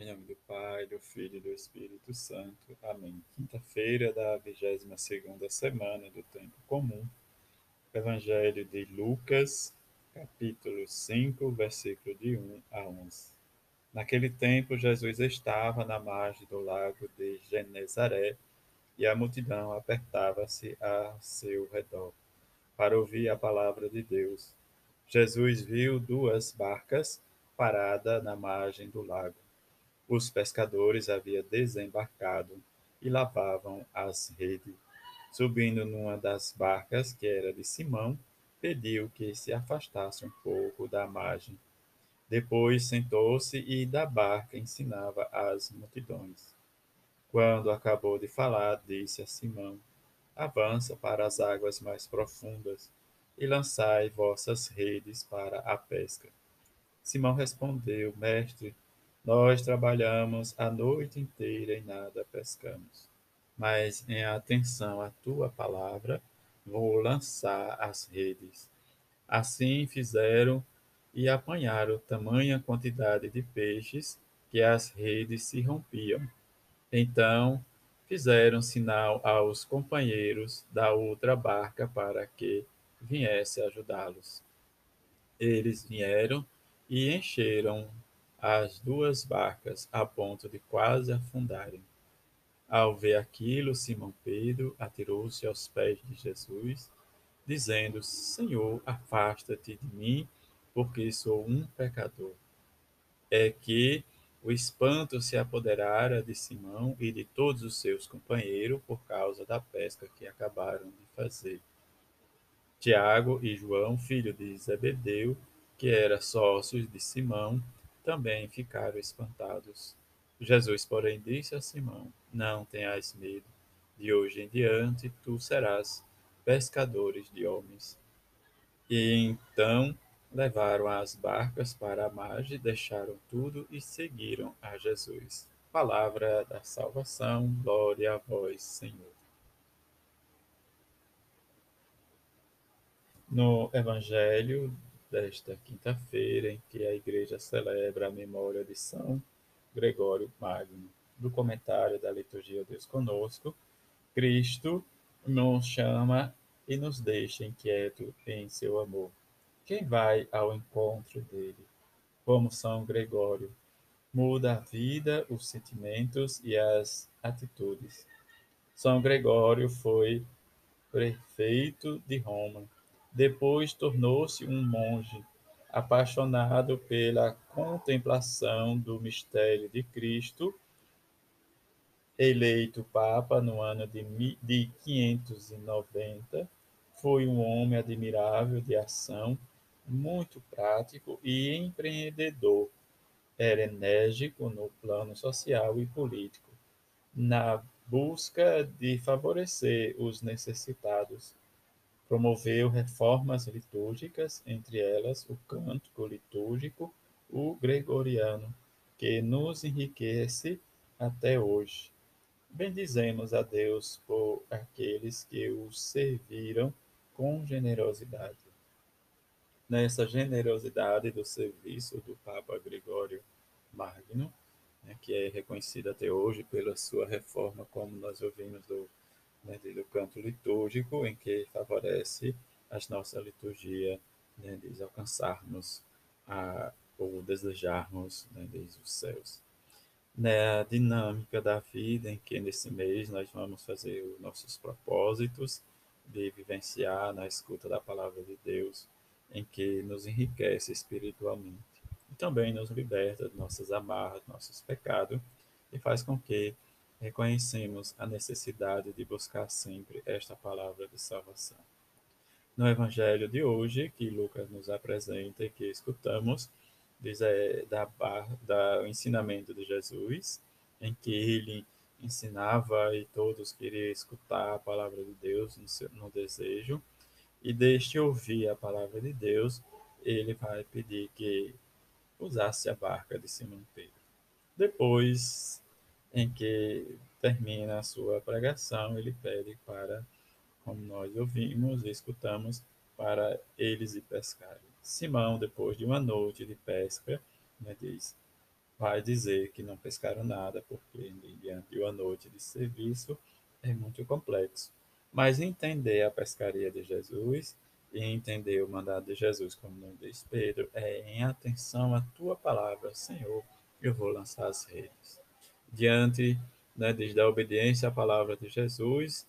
Em nome do Pai, do Filho e do Espírito Santo. Amém. Quinta-feira da 22 segunda semana do Tempo Comum. Evangelho de Lucas, capítulo 5, versículo de 1 a 11. Naquele tempo, Jesus estava na margem do lago de Genezaré e a multidão apertava-se a seu redor para ouvir a palavra de Deus. Jesus viu duas barcas paradas na margem do lago. Os pescadores haviam desembarcado e lavavam as redes. Subindo numa das barcas, que era de Simão, pediu que se afastasse um pouco da margem. Depois sentou-se e da barca ensinava as multidões. Quando acabou de falar, disse a Simão: Avança para as águas mais profundas e lançai vossas redes para a pesca. Simão respondeu: Mestre, nós trabalhamos a noite inteira e nada pescamos. Mas em atenção à tua palavra, vou lançar as redes. Assim fizeram e apanharam tamanha quantidade de peixes que as redes se rompiam. Então fizeram sinal aos companheiros da outra barca para que viesse ajudá-los. Eles vieram e encheram as duas barcas a ponto de quase afundarem. Ao ver aquilo, Simão Pedro atirou-se aos pés de Jesus, dizendo: Senhor, afasta-te de mim, porque sou um pecador. É que o espanto se apoderara de Simão e de todos os seus companheiros por causa da pesca que acabaram de fazer. Tiago e João, filho de Zebedeu, que eram sócios de Simão, também ficaram espantados. Jesus, porém, disse a Simão: Não tenhas medo, de hoje em diante tu serás pescadores de homens. E então levaram as barcas para a margem, deixaram tudo e seguiram a Jesus. Palavra da salvação, glória a vós, Senhor. No Evangelho desta quinta-feira, em que a Igreja celebra a memória de São Gregório Magno, do comentário da liturgia Deus Conosco, Cristo nos chama e nos deixa inquieto em seu amor quem vai ao encontro dele, como São Gregório, muda a vida, os sentimentos e as atitudes. São Gregório foi prefeito de Roma. Depois tornou-se um monge, apaixonado pela contemplação do mistério de Cristo. Eleito Papa no ano de 590, foi um homem admirável de ação muito prático e empreendedor. Era enérgico no plano social e político, na busca de favorecer os necessitados. Promoveu reformas litúrgicas, entre elas o cântico litúrgico, o gregoriano, que nos enriquece até hoje. Bendizemos a Deus por aqueles que o serviram com generosidade nessa generosidade do serviço do Papa Gregório Magno, né, que é reconhecido até hoje pela sua reforma, como nós ouvimos do, né, do canto litúrgico, em que favorece a nossa liturgia né, alcançarmos a, ou desejarmos né, desde os céus. Na dinâmica da vida, em que nesse mês nós vamos fazer os nossos propósitos de vivenciar na escuta da palavra de Deus, em que nos enriquece espiritualmente e também nos liberta de nossas amarras, nossos pecados e faz com que reconhecemos a necessidade de buscar sempre esta palavra de salvação. No evangelho de hoje, que Lucas nos apresenta e que escutamos, diz é, da, da, o ensinamento de Jesus, em que ele ensinava e todos queriam escutar a palavra de Deus no, seu, no desejo, e deixe ouvir a palavra de Deus, ele vai pedir que usasse a barca de Simão Pedro. Depois, em que termina a sua pregação, ele pede para, como nós ouvimos e escutamos, para eles ir pescarem. Simão, depois de uma noite de pesca, né, diz: vai dizer que não pescaram nada, porque diante de uma noite de serviço é muito complexo. Mas entender a pescaria de Jesus e entender o mandado de Jesus, como nos diz Pedro, é em atenção à tua palavra, Senhor, eu vou lançar as redes. Diante né, da obediência à palavra de Jesus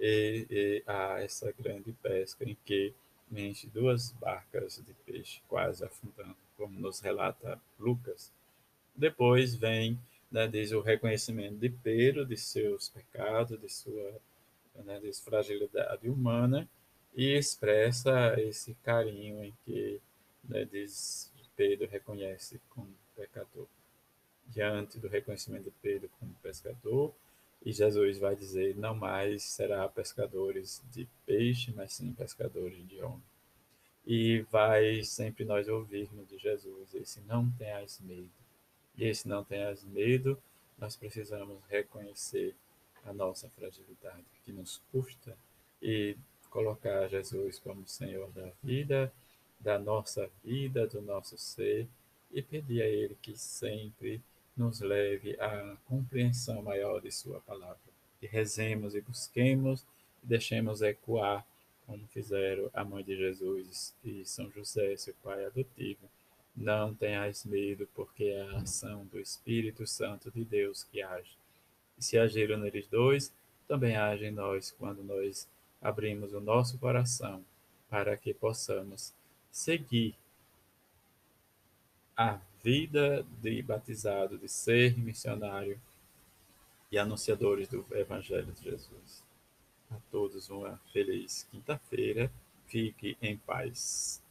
e, e a essa grande pesca em que enche duas barcas de peixe quase afundando, como nos relata Lucas. Depois vem, né, diz o reconhecimento de Pedro de seus pecados, de sua né, de fragilidade humana e expressa esse carinho em que né, diz Pedro reconhece como pecador. Diante do reconhecimento de Pedro como pescador, e Jesus vai dizer: não mais será pescadores de peixe, mas sim pescadores de homem. E vai sempre nós ouvirmos de Jesus esse não tenhas medo. E esse não tenhas medo, nós precisamos reconhecer a nossa fragilidade, que nos custa, e colocar Jesus como Senhor da vida, da nossa vida, do nosso ser, e pedir a Ele que sempre nos leve à compreensão maior de Sua palavra. Que rezemos e busquemos e deixemos ecoar, como fizeram a mãe de Jesus e São José, seu pai adotivo. Não tenhais medo, porque é a ação do Espírito Santo de Deus que age. E se agiram neles dois, também age em nós quando nós abrimos o nosso coração para que possamos seguir a vida de batizado, de ser missionário e anunciadores do Evangelho de Jesus. A todos uma feliz quinta-feira. Fique em paz.